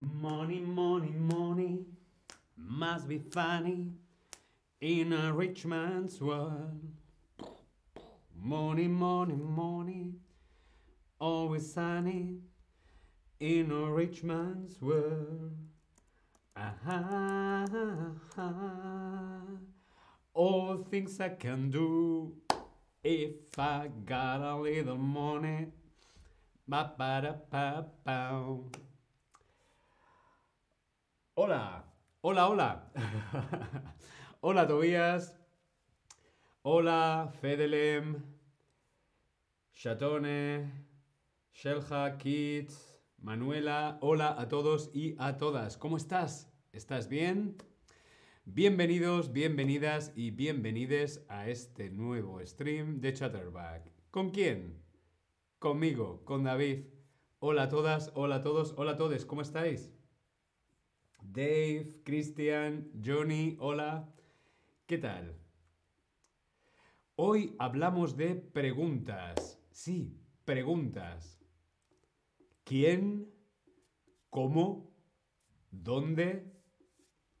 Money, money, money must be funny in a rich man's world. Money, money, money, always sunny in a rich man's world. Ah, all things I can do if I got a little money. Ba, ba, da, pa, pow. Hola, hola, hola. hola, Tobías. Hola, Fedelem. Chatone. Shelja, Kids. Manuela. Hola a todos y a todas. ¿Cómo estás? ¿Estás bien? Bienvenidos, bienvenidas y bienvenides a este nuevo stream de Chatterback. ¿Con quién? Conmigo, con David. Hola a todas, hola a todos, hola a todos. ¿Cómo estáis? Dave, Christian, Johnny, hola. ¿Qué tal? Hoy hablamos de preguntas. Sí, preguntas. ¿Quién? ¿Cómo? ¿Dónde?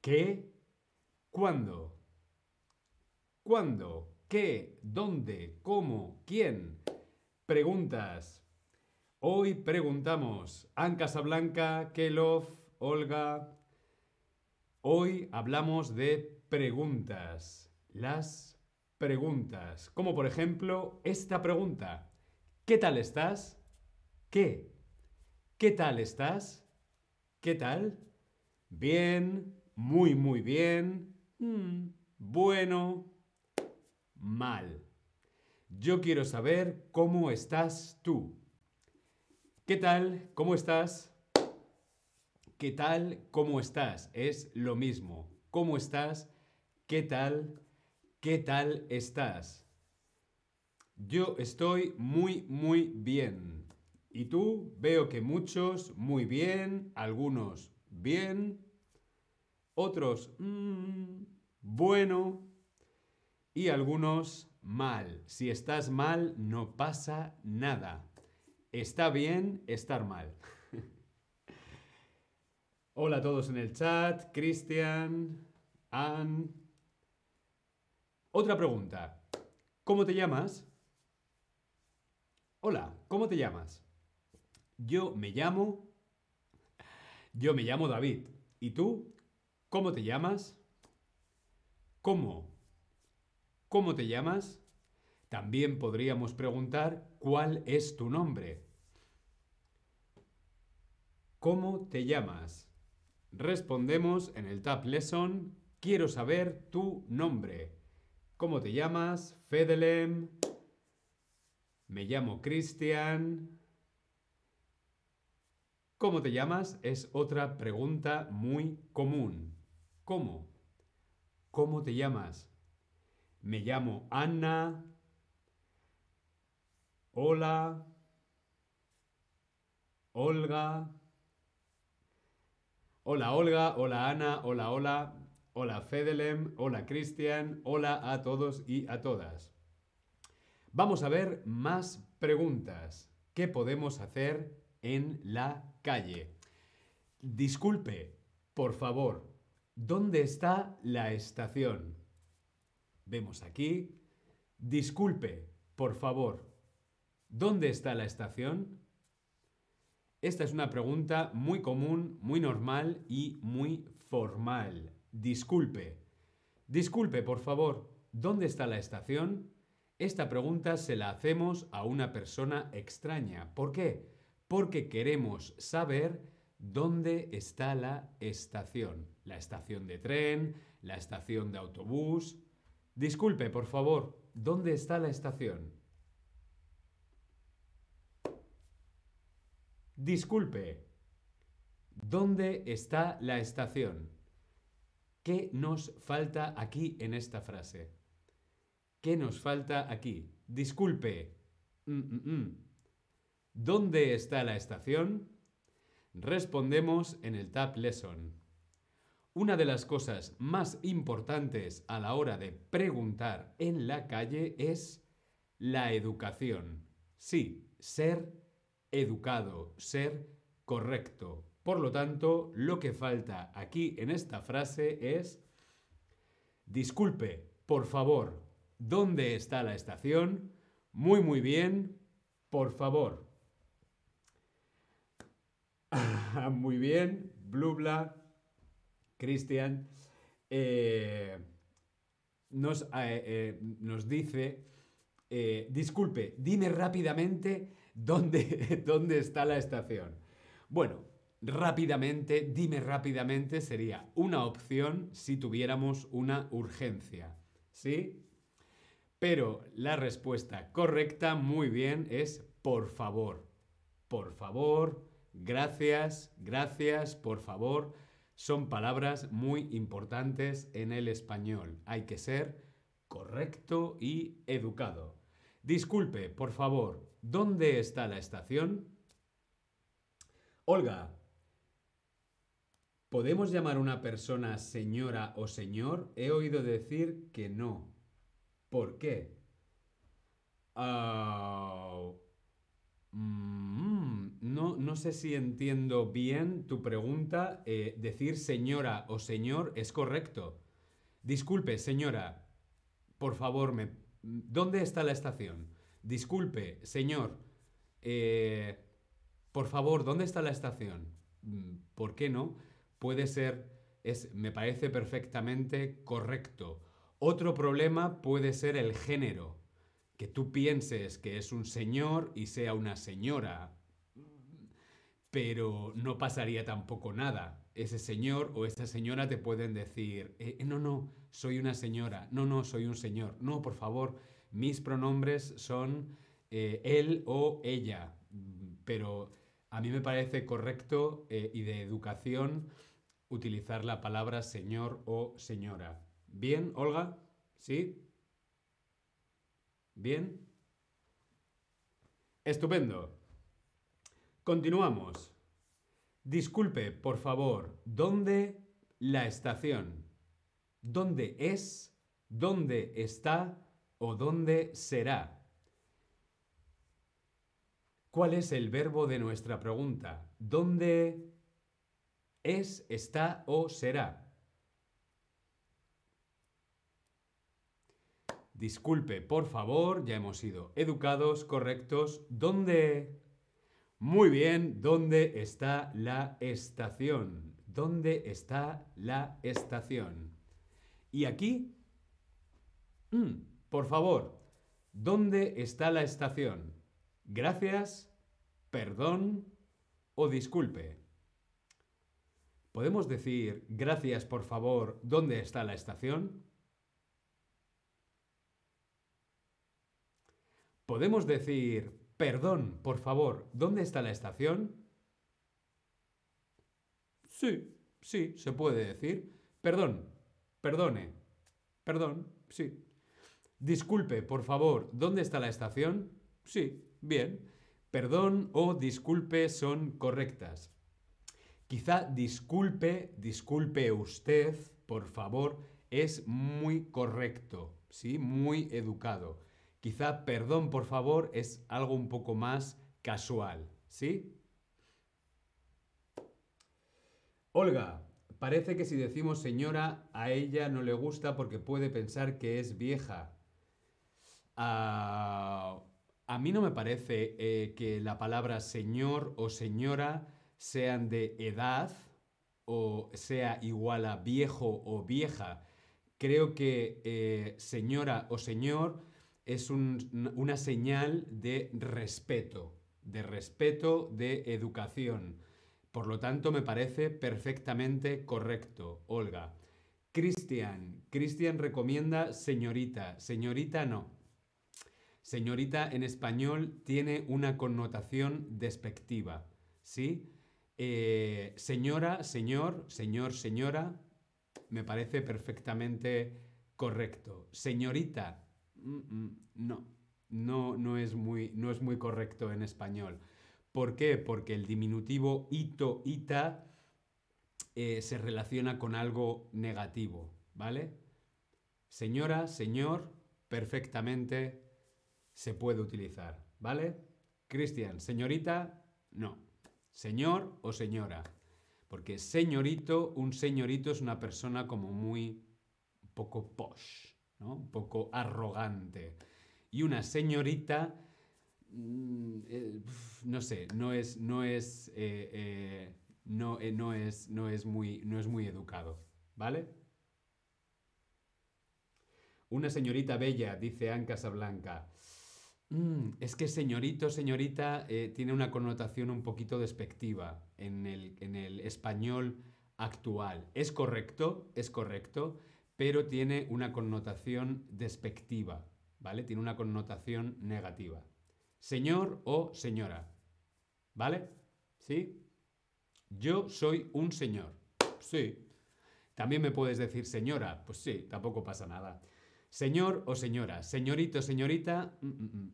¿Qué? ¿Cuándo? ¿Cuándo? ¿Qué? ¿Dónde? ¿Cómo? ¿Quién? Preguntas. Hoy preguntamos. Anne Casablanca, Kelov, Olga, Hoy hablamos de preguntas. Las preguntas. Como por ejemplo esta pregunta. ¿Qué tal estás? ¿Qué? ¿Qué tal estás? ¿Qué tal? Bien, muy, muy bien. Mm, bueno, mal. Yo quiero saber cómo estás tú. ¿Qué tal? ¿Cómo estás? ¿Qué tal? ¿Cómo estás? Es lo mismo. ¿Cómo estás? ¿Qué tal? ¿Qué tal estás? Yo estoy muy, muy bien. ¿Y tú? Veo que muchos muy bien, algunos bien, otros mmm, bueno y algunos mal. Si estás mal, no pasa nada. Está bien estar mal. Hola a todos en el chat, Cristian, Ann. Otra pregunta. ¿Cómo te llamas? Hola, ¿cómo te llamas? Yo me llamo... Yo me llamo David. ¿Y tú? ¿Cómo te llamas? ¿Cómo? ¿Cómo te llamas? También podríamos preguntar ¿cuál es tu nombre? ¿Cómo te llamas? Respondemos en el Tab Lesson, quiero saber tu nombre. ¿Cómo te llamas? Fedelem. Me llamo Cristian. ¿Cómo te llamas? Es otra pregunta muy común. ¿Cómo? ¿Cómo te llamas? Me llamo Anna. Hola. Olga. Hola Olga, hola Ana, hola hola, hola Fedelem, hola Cristian, hola a todos y a todas. Vamos a ver más preguntas. ¿Qué podemos hacer en la calle? Disculpe, por favor, ¿dónde está la estación? Vemos aquí. Disculpe, por favor, ¿dónde está la estación? Esta es una pregunta muy común, muy normal y muy formal. Disculpe. Disculpe, por favor, ¿dónde está la estación? Esta pregunta se la hacemos a una persona extraña. ¿Por qué? Porque queremos saber dónde está la estación. La estación de tren, la estación de autobús. Disculpe, por favor, ¿dónde está la estación? Disculpe, ¿dónde está la estación? ¿Qué nos falta aquí en esta frase? ¿Qué nos falta aquí? Disculpe. Mm, mm, mm. ¿Dónde está la estación? Respondemos en el Tab Lesson. Una de las cosas más importantes a la hora de preguntar en la calle es la educación. Sí, ser educado, ser correcto, Por lo tanto, lo que falta aquí en esta frase es, disculpe, por favor, ¿dónde está la estación? Muy, muy bien, por favor. muy bien, Blubla, Cristian. Eh, nos, eh, eh, nos, dice, disculpe, dime rápidamente dónde, dónde está la estación. Bueno, rápidamente, dime rápidamente sería una opción si tuviéramos una urgencia. ¿Sí? Pero la respuesta correcta, muy bien, es por favor. Por favor, gracias, gracias, por favor. Son palabras muy importantes en el español. Hay que ser correcto y educado. Disculpe, por favor, ¿dónde está la estación? Olga, ¿podemos llamar a una persona señora o señor? He oído decir que no. ¿Por qué? Ah, mm, no, no, sé si entiendo bien tu pregunta. Eh, decir señora o señor es correcto. Disculpe, señora, por favor, me, ¿dónde está la estación? Disculpe, señor, eh, por favor, ¿dónde está la estación? Mm, ¿Por qué no? Puede ser, es, me parece perfectamente correcto. Otro problema puede ser el género, que tú pienses que es un señor y sea una señora, pero no pasaría tampoco nada. Ese señor o esa señora te pueden decir, eh, no, no, soy una señora, no, no, soy un señor, no, por favor, mis pronombres son eh, él o ella, pero a mí me parece correcto eh, y de educación utilizar la palabra señor o señora. ¿Bien, Olga? ¿Sí? ¿Bien? Estupendo. Continuamos. Disculpe, por favor, ¿dónde la estación? ¿Dónde es? ¿Dónde está? ¿O dónde será? ¿Cuál es el verbo de nuestra pregunta? ¿Dónde es, está o será? Disculpe, por favor, ya hemos sido educados, correctos. ¿Dónde? Muy bien, ¿dónde está la estación? ¿Dónde está la estación? Y aquí, mm, por favor, ¿dónde está la estación? Gracias, perdón o disculpe. ¿Podemos decir gracias, por favor, ¿dónde está la estación? ¿Podemos decir, perdón, por favor, ¿dónde está la estación? Sí, sí, se puede decir. Perdón, perdone, perdón, sí. Disculpe, por favor, ¿dónde está la estación? Sí, bien. Perdón o disculpe son correctas. Quizá disculpe, disculpe usted, por favor, es muy correcto, ¿sí? Muy educado. Quizá perdón, por favor, es algo un poco más casual, ¿sí? Olga, parece que si decimos señora, a ella no le gusta porque puede pensar que es vieja. Ah, a mí no me parece eh, que la palabra señor o señora sean de edad o sea igual a viejo o vieja. Creo que eh, señora o señor es una señal de respeto, de respeto, de educación. Por lo tanto, me parece perfectamente correcto, Olga. Cristian, Cristian recomienda señorita, señorita no. Señorita en español tiene una connotación despectiva, ¿sí? Eh, señora, señor, señor, señora, me parece perfectamente correcto. Señorita, no, no, no, es muy, no es muy correcto en español. ¿Por qué? Porque el diminutivo ito, ita eh, se relaciona con algo negativo, ¿vale? Señora, señor, perfectamente se puede utilizar, ¿vale? Cristian, señorita, no. Señor o señora. Porque señorito, un señorito es una persona como muy poco posh, ¿no? Un poco arrogante. Y una señorita, mm, eh, no sé, no es, no es, eh, eh, no, es, no, es muy, no es muy educado, ¿vale? Una señorita bella, dice Anne Casablanca. Mm, es que señorito, señorita, eh, tiene una connotación un poquito despectiva en el, en el español actual. Es correcto, es correcto, pero tiene una connotación despectiva, ¿vale? Tiene una connotación negativa. Señor o señora, ¿vale? ¿Sí? Yo soy un señor. Sí. También me puedes decir señora. Pues sí, tampoco pasa nada. Señor o señora, señorito, señorita. Mm, mm, mm.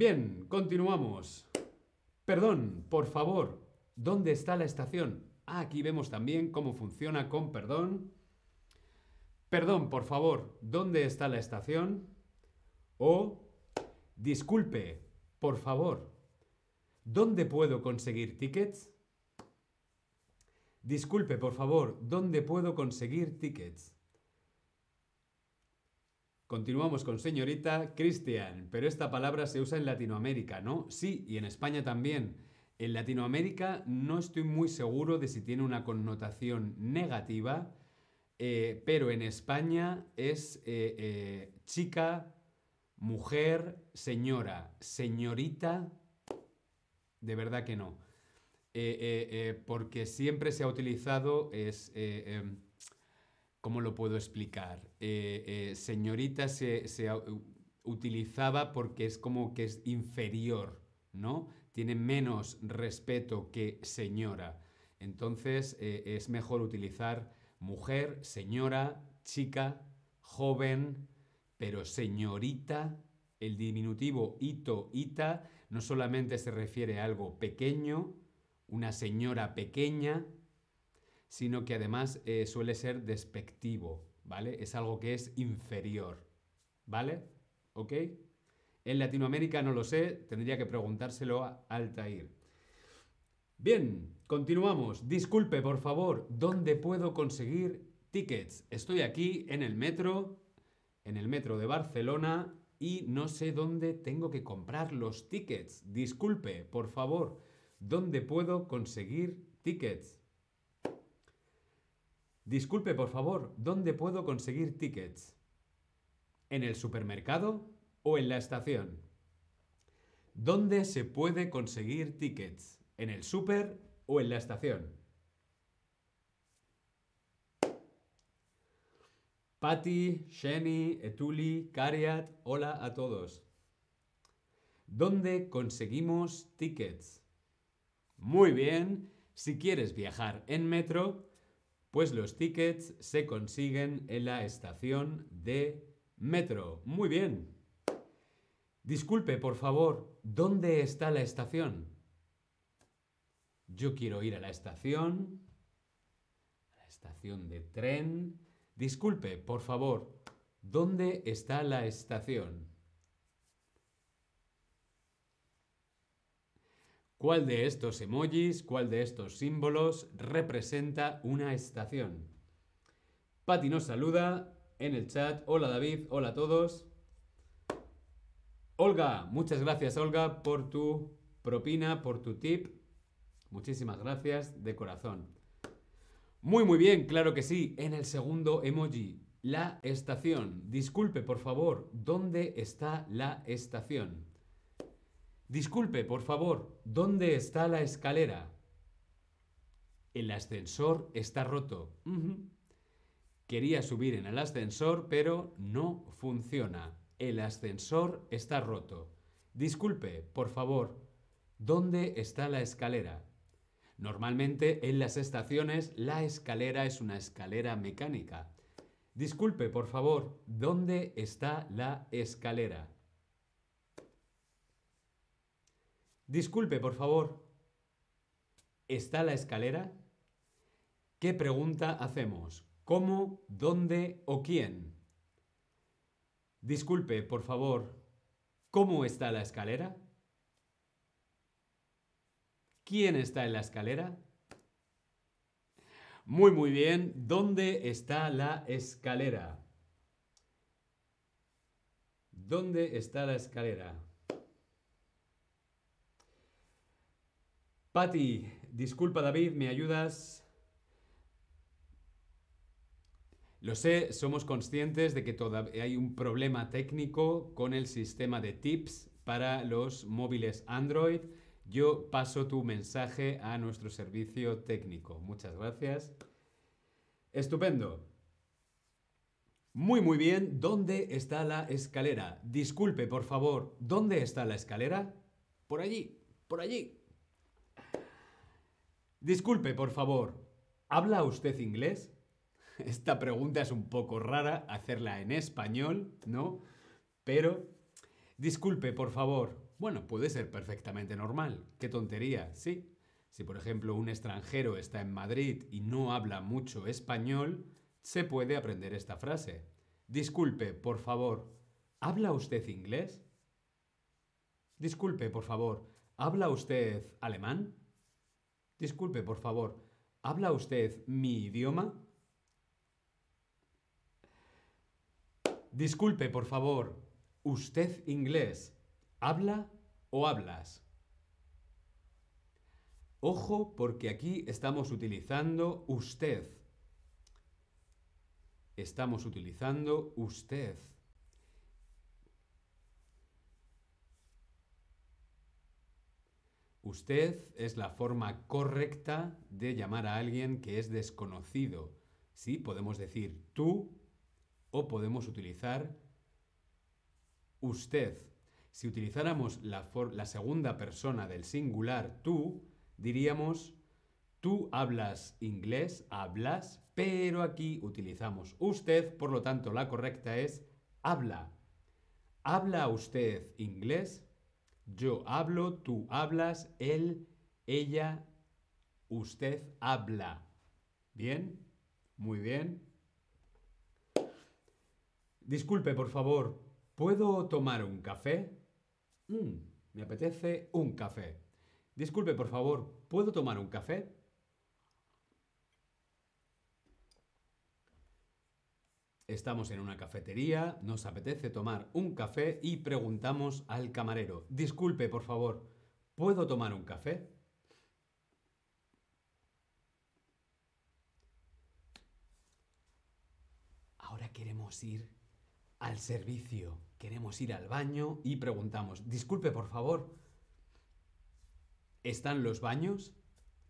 Bien, continuamos. Perdón, por favor, ¿dónde está la estación? Ah, aquí vemos también cómo funciona con perdón. Perdón, por favor, ¿dónde está la estación? O disculpe, por favor, ¿dónde puedo conseguir tickets? Disculpe, por favor, ¿dónde puedo conseguir tickets? Continuamos con señorita Cristian, pero esta palabra se usa en Latinoamérica, ¿no? Sí, y en España también. En Latinoamérica no estoy muy seguro de si tiene una connotación negativa, eh, pero en España es eh, eh, chica, mujer, señora, señorita, de verdad que no. porque siempre se ha utilizado es em, ¿Cómo lo puedo explicar? Eh, eh, señorita se, utilizaba porque es como que es inferior, ¿no? Tiene menos respeto que señora. Entonces eh, es mejor utilizar mujer, señora, chica, joven, pero señorita, el diminutivo ito, ita, no solamente se refiere a algo pequeño, una señora pequeña, sino que además eh, suele ser despectivo, ¿vale? Es algo que es inferior, ¿vale? ¿Ok? En Latinoamérica no lo sé, tendría que preguntárselo a Altair. Bien, continuamos. Disculpe, por favor, ¿dónde puedo conseguir tickets? Estoy aquí en el metro, en el metro de Barcelona, y no sé dónde tengo que comprar los tickets. Disculpe, por favor, ¿dónde puedo conseguir tickets? Disculpe, por favor, ¿dónde puedo conseguir tickets? ¿En el supermercado o en la estación? ¿Dónde se puede conseguir tickets? ¿En el super o en la estación? Patty, Sheni, Etuli, Cariat, hola a todos. ¿Dónde conseguimos tickets? Muy bien, si quieres viajar en metro, pues los tickets se consiguen en la estación de metro. Muy bien. Disculpe, por favor, ¿dónde está la estación? Yo quiero ir a la estación, a la estación de tren. Disculpe, por favor, ¿dónde está la estación? ¿Cuál de estos emojis, cuál de estos símbolos representa una estación? Patti nos saluda en el chat. Hola David, hola a todos. Olga, muchas gracias Olga por tu propina, por tu tip. Muchísimas gracias de corazón. Muy muy bien, claro que sí. En el segundo emoji, la estación. Disculpe, por favor, ¿dónde está la estación? Disculpe, por favor, ¿dónde está la escalera? El ascensor está roto. Quería subir en el ascensor, pero no funciona. El ascensor está roto. Disculpe, por favor, ¿dónde está la escalera? Normalmente en las estaciones la escalera es una escalera mecánica. Disculpe, por favor, ¿dónde está la escalera? Disculpe, por favor. ¿Está la escalera? ¿Qué pregunta hacemos? ¿Cómo, dónde o quién? Disculpe, por favor. ¿Cómo está la escalera? ¿Quién está en la escalera? Muy, muy bien. ¿Dónde está la escalera? ¿Dónde está la escalera? Patti, disculpa David, ¿me ayudas? Lo sé, somos conscientes de que todavía hay un problema técnico con el sistema de tips para los móviles Android. Yo paso tu mensaje a nuestro servicio técnico. Muchas gracias. Estupendo. Muy, muy bien. ¿Dónde está la escalera? Disculpe, por favor. ¿Dónde está la escalera? Por allí, por allí. Disculpe, por favor. ¿Habla usted inglés? Esta pregunta es un poco rara hacerla en español, ¿no? Pero, disculpe, por favor. Bueno, puede ser perfectamente normal. Qué tontería, sí. Si por ejemplo un extranjero está en Madrid y no habla mucho español, se puede aprender esta frase. Disculpe, por favor, ¿habla usted inglés? Disculpe, por favor, ¿habla usted alemán? Disculpe, por favor, ¿habla usted mi idioma? Disculpe, por favor, ¿usted inglés? ¿Habla o hablas? Ojo porque aquí estamos utilizando usted. Estamos utilizando usted. Usted es la forma correcta de llamar a alguien que es desconocido. Sí, podemos decir tú o podemos utilizar usted. Si utilizáramos la, la segunda persona del singular tú, diríamos tú hablas inglés, hablas, pero aquí utilizamos usted, por lo tanto la correcta es habla. ¿Habla usted inglés? Yo hablo, tú hablas, él, ella, usted habla. ¿Bien? Muy bien. Disculpe, por favor, ¿puedo tomar un café? Mm, me apetece un café. Disculpe, por favor, ¿puedo tomar un café? Estamos en una cafetería, nos apetece tomar un café y preguntamos al camarero, disculpe, por favor, ¿puedo tomar un café? Ahora queremos ir al servicio. Queremos ir al baño y preguntamos, disculpe por favor, ¿están los baños?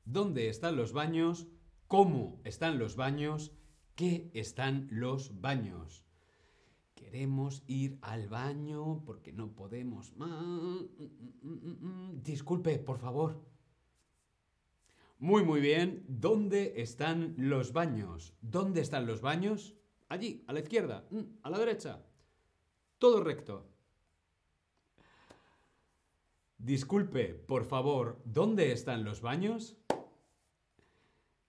¿Dónde están los baños? ¿Cómo están los baños? ¿Qué están los baños? Queremos ir al baño porque no podemos más. Disculpe, por favor. Muy, muy bien. ¿Dónde están los baños? ¿Dónde están los baños? Allí, a la izquierda, mm, a la derecha. Todo recto. Disculpe, por favor, ¿dónde están los baños?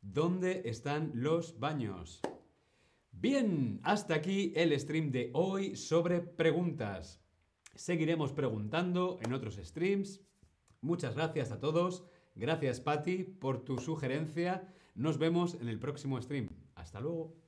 ¿Dónde están los baños? Bien, hasta aquí el stream de hoy sobre preguntas. Seguiremos preguntando en otros streams. Muchas gracias a todos. Gracias, Patti, por tu sugerencia. Nos vemos en el próximo stream. Hasta luego.